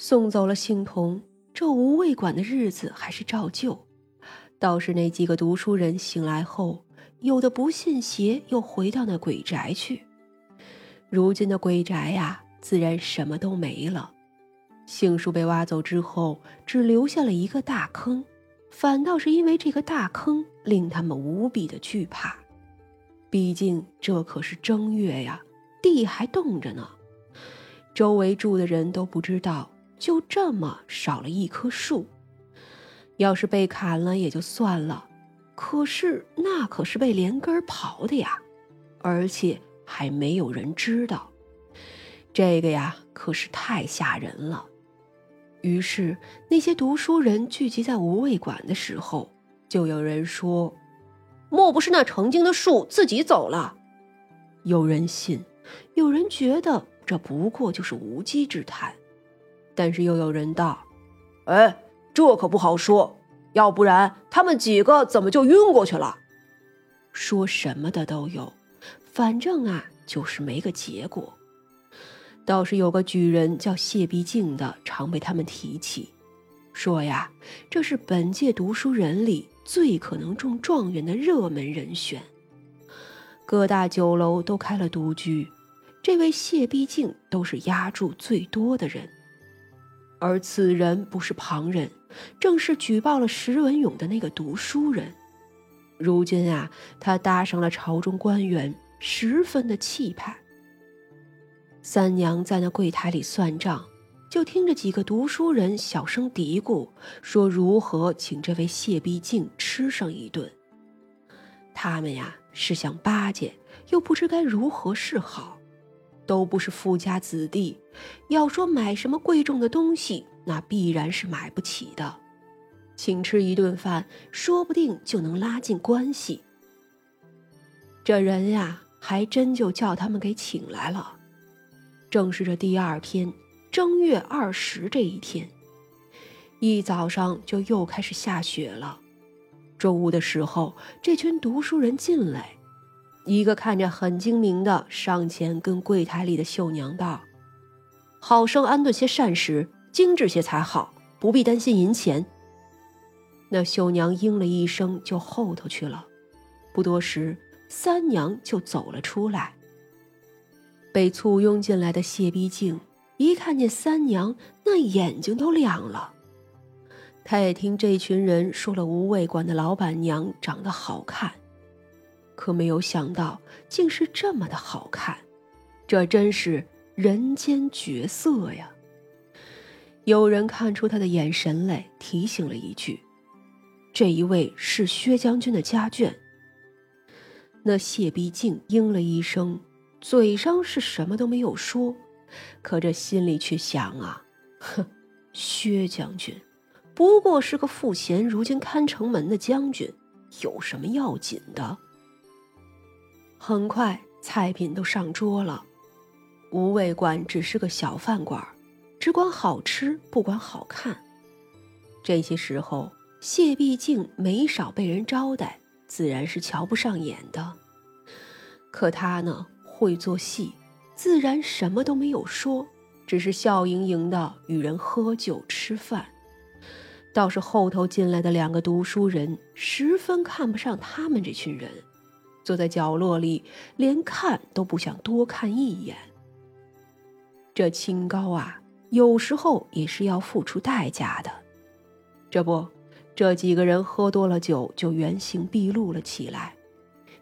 送走了杏童，这无味馆的日子还是照旧。倒是那几个读书人醒来后，有的不信邪，又回到那鬼宅去。如今的鬼宅呀，自然什么都没了。杏树被挖走之后，只留下了一个大坑，反倒是因为这个大坑令他们无比的惧怕。毕竟这可是正月呀，地还冻着呢。周围住的人都不知道，就这么少了一棵树。要是被砍了也就算了，可是那可是被连根刨的呀，而且还没有人知道。这个呀，可是太吓人了。于是那些读书人聚集在无畏馆的时候，就有人说：“莫不是那成精的树自己走了？”有人信，有人觉得这不过就是无稽之谈，但是又有人道：“哎。”这可不好说，要不然他们几个怎么就晕过去了？说什么的都有，反正啊，就是没个结果。倒是有个举人叫谢必敬的，常被他们提起，说呀，这是本届读书人里最可能中状元的热门人选。各大酒楼都开了独居，这位谢必敬都是压注最多的人。而此人不是旁人。正是举报了石文勇的那个读书人，如今啊，他搭上了朝中官员，十分的气派。三娘在那柜台里算账，就听着几个读书人小声嘀咕，说如何请这位谢必敬吃上一顿。他们呀是想巴结，又不知该如何是好，都不是富家子弟，要说买什么贵重的东西。那必然是买不起的，请吃一顿饭，说不定就能拉近关系。这人呀，还真就叫他们给请来了。正是这第二天正月二十这一天，一早上就又开始下雪了。中午的时候，这群读书人进来，一个看着很精明的上前跟柜台里的绣娘道：“好生安顿些膳食。”精致些才好，不必担心银钱。那绣娘应了一声，就后头去了。不多时，三娘就走了出来。被簇拥进来的谢必敬一看见三娘，那眼睛都亮了。他也听这群人说了无味馆的老板娘长得好看，可没有想到竟是这么的好看，这真是人间绝色呀！有人看出他的眼神来，提醒了一句：“这一位是薛将军的家眷。”那谢必敬应了一声，嘴上是什么都没有说，可这心里却想啊：“哼，薛将军不过是个赋闲，如今看城门的将军，有什么要紧的？”很快，菜品都上桌了。无味馆只是个小饭馆。只管好吃，不管好看。这些时候，谢必敬没少被人招待，自然是瞧不上眼的。可他呢，会做戏，自然什么都没有说，只是笑盈盈的与人喝酒吃饭。倒是后头进来的两个读书人，十分看不上他们这群人，坐在角落里，连看都不想多看一眼。这清高啊！有时候也是要付出代价的，这不，这几个人喝多了酒，就原形毕露了起来。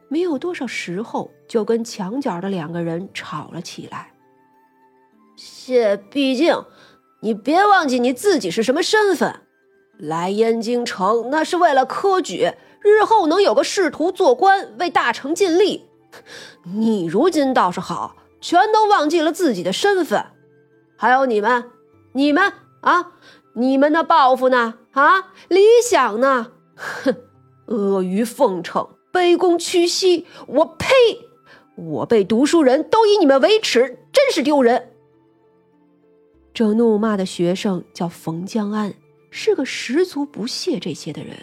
没有多少时候，就跟墙角的两个人吵了起来。谢必竟，你别忘记你自己是什么身份，来燕京城那是为了科举，日后能有个仕途做官，为大成尽力。你如今倒是好，全都忘记了自己的身份。还有你们，你们啊，你们的抱负呢？啊，理想呢？哼，阿谀奉承，卑躬屈膝，我呸！我辈读书人都以你们为耻，真是丢人。这怒骂的学生叫冯江安，是个十足不屑这些的人。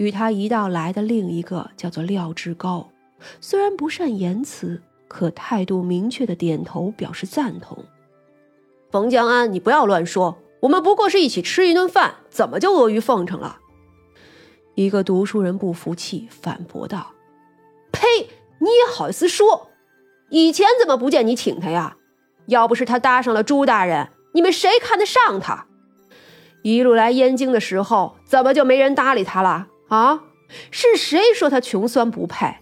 与他一道来的另一个叫做廖志高，虽然不善言辞，可态度明确的点头表示赞同。冯江安，你不要乱说，我们不过是一起吃一顿饭，怎么就阿谀奉承了？一个读书人不服气，反驳道：“呸！你也好意思说？以前怎么不见你请他呀？要不是他搭上了朱大人，你们谁看得上他？一路来燕京的时候，怎么就没人搭理他了？啊？是谁说他穷酸不配？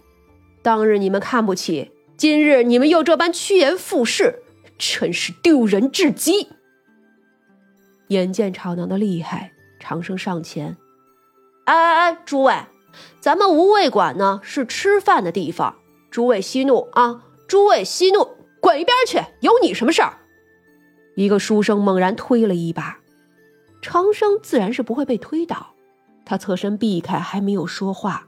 当日你们看不起，今日你们又这般趋炎附势。”真是丢人至极！眼见吵闹的厉害，长生上前：“哎哎哎，诸位，咱们无味馆呢是吃饭的地方，诸位息怒啊！诸位息怒，滚一边去！有你什么事儿？”一个书生猛然推了一把，长生自然是不会被推倒，他侧身避开，还没有说话，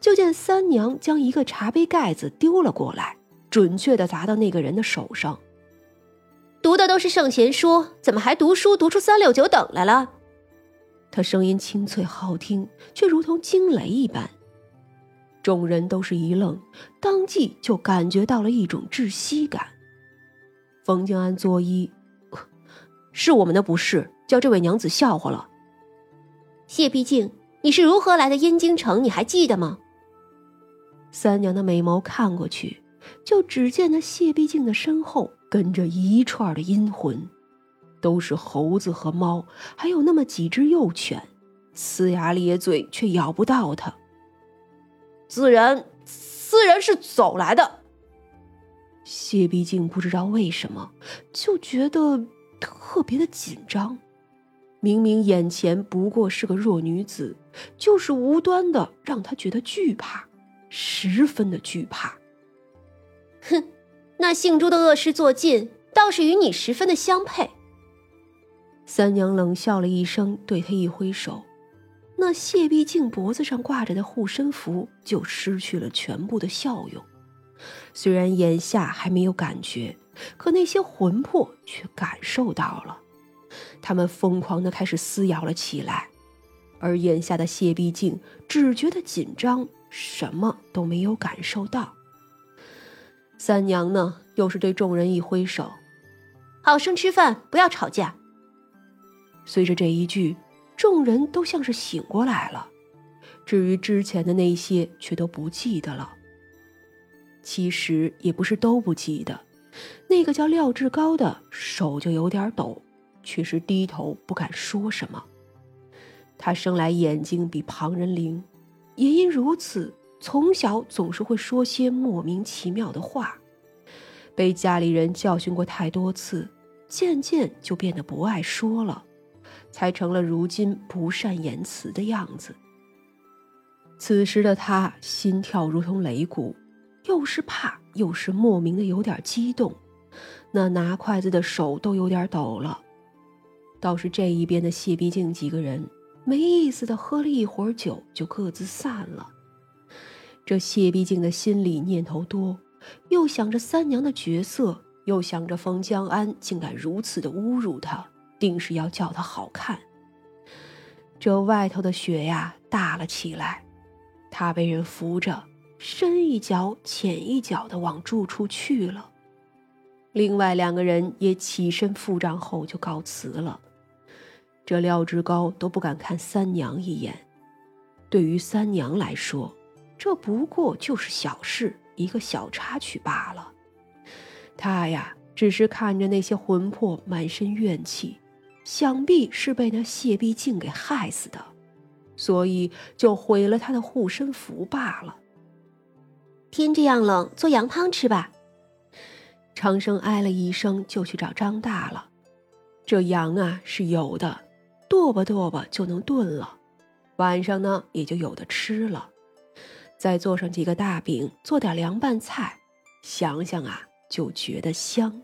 就见三娘将一个茶杯盖子丢了过来，准确的砸到那个人的手上。读的都是圣贤书，怎么还读书读出三六九等来了？他声音清脆好听，却如同惊雷一般。众人都是一愣，当即就感觉到了一种窒息感。冯静安作揖：“是我们的不是，叫这位娘子笑话了。”谢必静，你是如何来的燕京城？你还记得吗？三娘的美眸看过去，就只见那谢必静的身后。跟着一串的阴魂，都是猴子和猫，还有那么几只幼犬，呲牙咧嘴却咬不到他。自然，自然是走来的。谢必静不知道为什么就觉得特别的紧张，明明眼前不过是个弱女子，就是无端的让他觉得惧怕，十分的惧怕。哼。那姓朱的恶事做尽，倒是与你十分的相配。三娘冷笑了一声，对他一挥手，那谢必竟脖子上挂着的护身符就失去了全部的效用。虽然眼下还没有感觉，可那些魂魄却感受到了，他们疯狂的开始撕咬了起来。而眼下的谢必静只觉得紧张，什么都没有感受到。三娘呢，又是对众人一挥手：“好生吃饭，不要吵架。”随着这一句，众人都像是醒过来了。至于之前的那些，却都不记得了。其实也不是都不记得，那个叫廖志高的手就有点抖，却是低头不敢说什么。他生来眼睛比旁人灵，也因如此。从小总是会说些莫名其妙的话，被家里人教训过太多次，渐渐就变得不爱说了，才成了如今不善言辞的样子。此时的他心跳如同擂鼓，又是怕又是莫名的有点激动，那拿筷子的手都有点抖了。倒是这一边的谢必静几个人没意思的喝了一会儿酒，就各自散了。这谢必静的心里念头多，又想着三娘的角色，又想着冯江安竟敢如此的侮辱她，定是要叫她好看。这外头的雪呀大了起来，他被人扶着，深一脚浅一脚的往住处去了。另外两个人也起身付账后就告辞了。这廖志高都不敢看三娘一眼，对于三娘来说。这不过就是小事，一个小插曲罢了。她呀，只是看着那些魂魄满身怨气，想必是被那谢必静给害死的，所以就毁了他的护身符罢了。天这样冷，做羊汤吃吧。长生哎了一声，就去找张大了。这羊啊是有的，剁吧剁吧就能炖了，晚上呢也就有的吃了。再做上几个大饼，做点凉拌菜，想想啊，就觉得香。